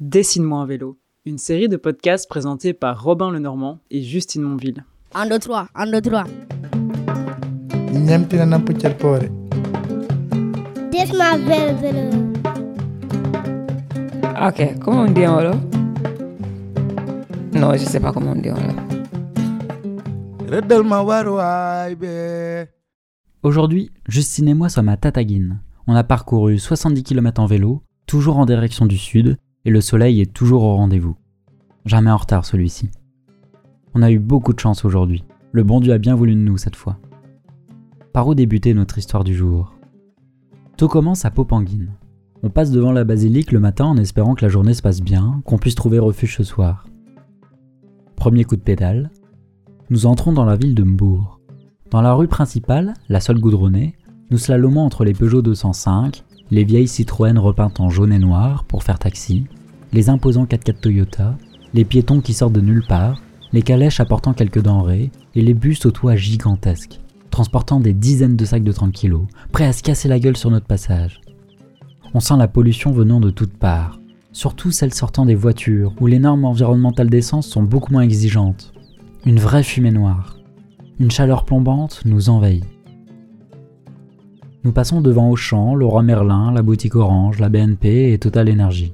Dessine-moi un vélo, une série de podcasts présentés par Robin Lenormand et Justine Monville. 1, 2, 3, 1, 2, 3. ñamtina puccal poore Desma vel vélo. Ok, comment on dit en Wolof Non, je sais pas comment on dit en be Aujourd'hui, Justine et moi sommes à Tataguine. On a parcouru 70 km en vélo, toujours en direction du sud, et le soleil est toujours au rendez-vous. Jamais en retard celui-ci. On a eu beaucoup de chance aujourd'hui. Le bon Dieu a bien voulu de nous cette fois. Par où débuter notre histoire du jour? Tout commence à Popenguine. On passe devant la basilique le matin en espérant que la journée se passe bien, qu'on puisse trouver refuge ce soir. Premier coup de pédale. Nous entrons dans la ville de Mbourg. Dans la rue principale, la seule goudronnée, nous slalomons entre les Peugeot 205, les vieilles Citroën repeintes en jaune et noir pour faire taxi, les imposants 4x4 Toyota, les piétons qui sortent de nulle part, les calèches apportant quelques denrées et les bus aux toits gigantesques, transportant des dizaines de sacs de 30 kg, prêts à se casser la gueule sur notre passage. On sent la pollution venant de toutes parts, surtout celle sortant des voitures où les normes environnementales d'essence sont beaucoup moins exigeantes. Une vraie fumée noire. Une chaleur plombante nous envahit. Nous passons devant Auchan, Leroy Merlin, la boutique Orange, la BNP et Total Energy.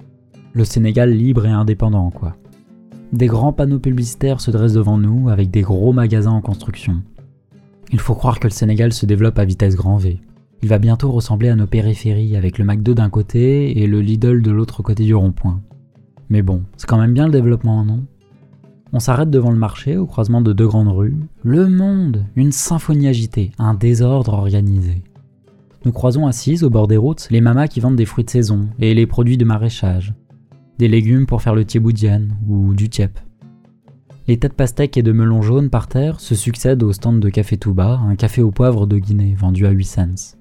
Le Sénégal libre et indépendant, quoi. Des grands panneaux publicitaires se dressent devant nous avec des gros magasins en construction. Il faut croire que le Sénégal se développe à vitesse grand V. Il va bientôt ressembler à nos périphéries avec le McDo d'un côté et le Lidl de l'autre côté du rond-point. Mais bon, c'est quand même bien le développement, non? On s'arrête devant le marché au croisement de deux grandes rues. Le monde Une symphonie agitée, un désordre organisé. Nous croisons assises au bord des routes les mamas qui vendent des fruits de saison et les produits de maraîchage. Des légumes pour faire le thieboudian ou du tiep. Les tas de pastèques et de melons jaunes par terre se succèdent au stand de café Touba, un café au poivre de Guinée vendu à 8 cents.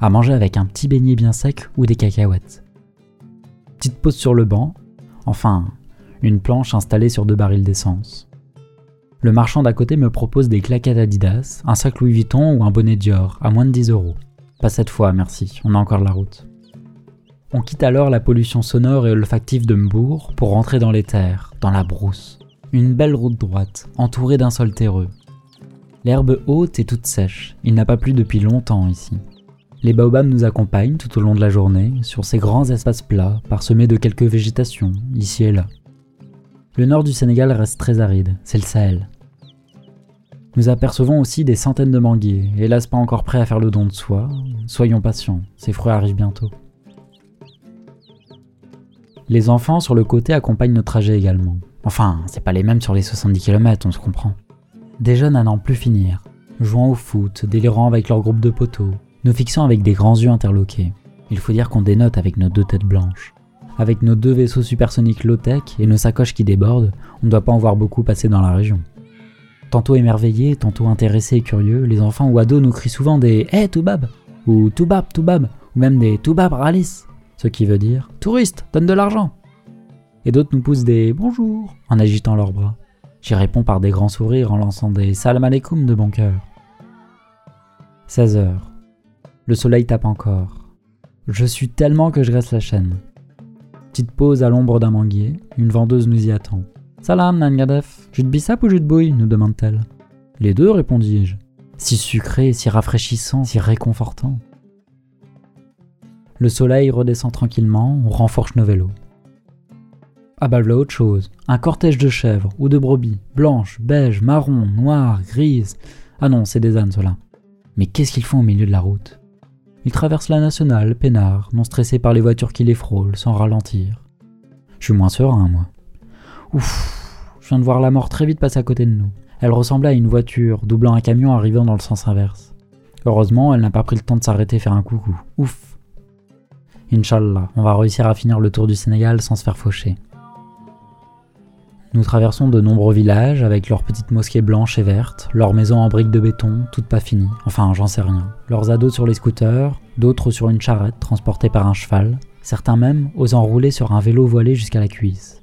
À manger avec un petit beignet bien sec ou des cacahuètes. Petite pause sur le banc, enfin, une planche installée sur deux barils d'essence. Le marchand d'à côté me propose des claquettes Adidas, un sac Louis Vuitton ou un bonnet Dior à moins de 10 euros. Pas cette fois, merci, on a encore la route. On quitte alors la pollution sonore et olfactive de Mbourg pour rentrer dans les terres, dans la brousse. Une belle route droite, entourée d'un sol terreux. L'herbe haute et toute sèche, il n'a pas plu depuis longtemps ici. Les baobabs nous accompagnent tout au long de la journée, sur ces grands espaces plats, parsemés de quelques végétations, ici et là. Le nord du Sénégal reste très aride, c'est le Sahel. Nous apercevons aussi des centaines de manguiers, hélas pas encore prêts à faire le don de soi. Soyons patients, ces fruits arrivent bientôt. Les enfants sur le côté accompagnent nos trajets également. Enfin, c'est pas les mêmes sur les 70 km, on se comprend. Des jeunes à n'en plus finir, jouant au foot, délirant avec leur groupe de poteaux, nous fixant avec des grands yeux interloqués. Il faut dire qu'on dénote avec nos deux têtes blanches. Avec nos deux vaisseaux supersoniques low-tech et nos sacoches qui débordent, on ne doit pas en voir beaucoup passer dans la région. Tantôt émerveillés, tantôt intéressés et curieux, les enfants ou ados nous crient souvent des Hé Toubab ou Toubab, Toubab ou même des Toubab Ralis, ce qui veut dire Touriste, donne de l'argent Et d'autres nous poussent des Bonjour en agitant leurs bras. J'y réponds par des grands sourires en lançant des Salam alaikum de bon cœur. 16 heures. Le soleil tape encore. Je suis tellement que je reste la chaîne. Petite pause à l'ombre d'un manguier, une vendeuse nous y attend. Salam, Nangadef. Jus de bissap ou jus de bouille nous demande-t-elle. Les deux, répondis-je. Si sucré, si rafraîchissant, si réconfortant. Le soleil redescend tranquillement, on renforce nos vélos. Ah bah voilà autre chose. Un cortège de chèvres ou de brebis, blanches, beiges, marron, noires, grises. Ah non, c'est des ânes ceux-là. Mais qu'est-ce qu'ils font au milieu de la route? Ils traversent la nationale, peinards, non stressés par les voitures qui les frôlent, sans ralentir. Je suis moins serein, moi. Ouf, je viens de voir la mort très vite passer à côté de nous. Elle ressemblait à une voiture, doublant un camion arrivant dans le sens inverse. Heureusement, elle n'a pas pris le temps de s'arrêter faire un coucou. Ouf. Inch'Allah, on va réussir à finir le tour du Sénégal sans se faire faucher. Nous traversons de nombreux villages avec leurs petites mosquées blanches et vertes, leurs maisons en briques de béton, toutes pas finies, enfin j'en sais rien. Leurs ados sur les scooters, d'autres sur une charrette transportée par un cheval, certains même osant rouler sur un vélo voilé jusqu'à la cuisse.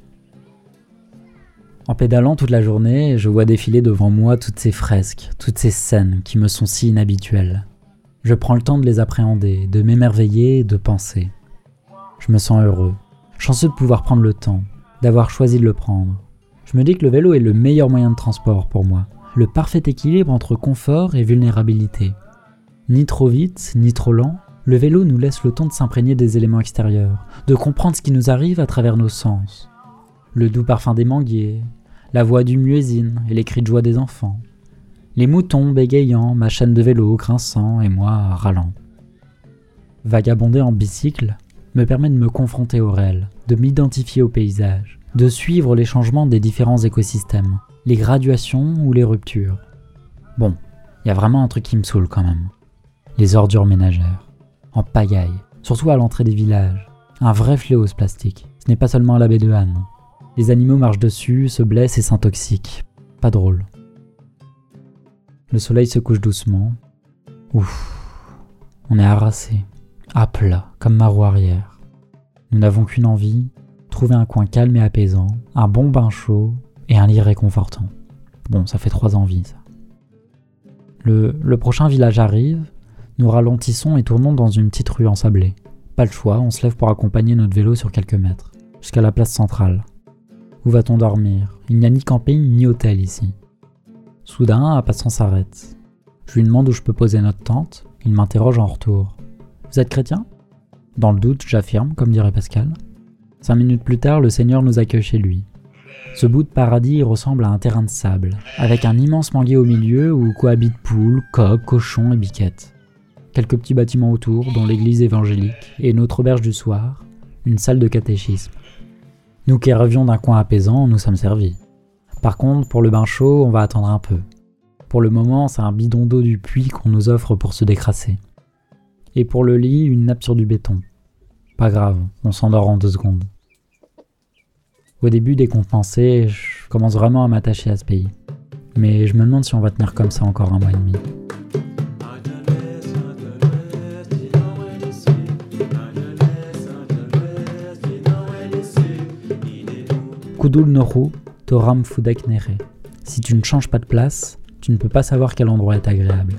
En pédalant toute la journée, je vois défiler devant moi toutes ces fresques, toutes ces scènes qui me sont si inhabituelles. Je prends le temps de les appréhender, de m'émerveiller de penser. Je me sens heureux. Chanceux de pouvoir prendre le temps, d'avoir choisi de le prendre. Je me dis que le vélo est le meilleur moyen de transport pour moi, le parfait équilibre entre confort et vulnérabilité. Ni trop vite, ni trop lent, le vélo nous laisse le temps de s'imprégner des éléments extérieurs, de comprendre ce qui nous arrive à travers nos sens. Le doux parfum des manguiers, la voix du muezzin et les cris de joie des enfants. Les moutons bégayant, ma chaîne de vélo grinçant et moi râlant. Vagabonder en bicycle me permet de me confronter au réel, de m'identifier au paysage, de suivre les changements des différents écosystèmes, les graduations ou les ruptures. Bon, il y a vraiment un truc qui me saoule quand même. Les ordures ménagères en pagaille, surtout à l'entrée des villages. Un vrai fléau ce plastique. Ce n'est pas seulement la baie de Han. Les animaux marchent dessus, se blessent et s'intoxiquent. Pas drôle. Le soleil se couche doucement. Ouf. On est harassé, à plat, comme ma roue arrière. Nous n'avons qu'une envie, trouver un coin calme et apaisant, un bon bain chaud et un lit réconfortant. Bon, ça fait trois envies, ça. Le, le prochain village arrive, nous ralentissons et tournons dans une petite rue ensablée. Pas le choix, on se lève pour accompagner notre vélo sur quelques mètres, jusqu'à la place centrale. Où va-t-on dormir? Il n'y a ni camping ni hôtel ici. Soudain, un passant s'arrête. Je lui demande où je peux poser notre tente, il m'interroge en retour. Vous êtes chrétien? Dans le doute, j'affirme, comme dirait Pascal. Cinq minutes plus tard, le Seigneur nous accueille chez lui. Ce bout de paradis ressemble à un terrain de sable, avec un immense manguier au milieu où cohabitent poules, coqs, cochons et biquettes quelques petits bâtiments autour, dont l'église évangélique et notre auberge du soir, une salle de catéchisme. Nous qui rêvions d'un coin apaisant, nous sommes servis. Par contre, pour le bain chaud, on va attendre un peu. Pour le moment, c'est un bidon d'eau du puits qu'on nous offre pour se décrasser. Et pour le lit, une nappe sur du béton. Pas grave, on s'endort en deux secondes. Au début, décompensé, je commence vraiment à m'attacher à ce pays. Mais je me demande si on va tenir comme ça encore un mois et demi. Toram. Si tu ne changes pas de place, tu ne peux pas savoir quel endroit est agréable.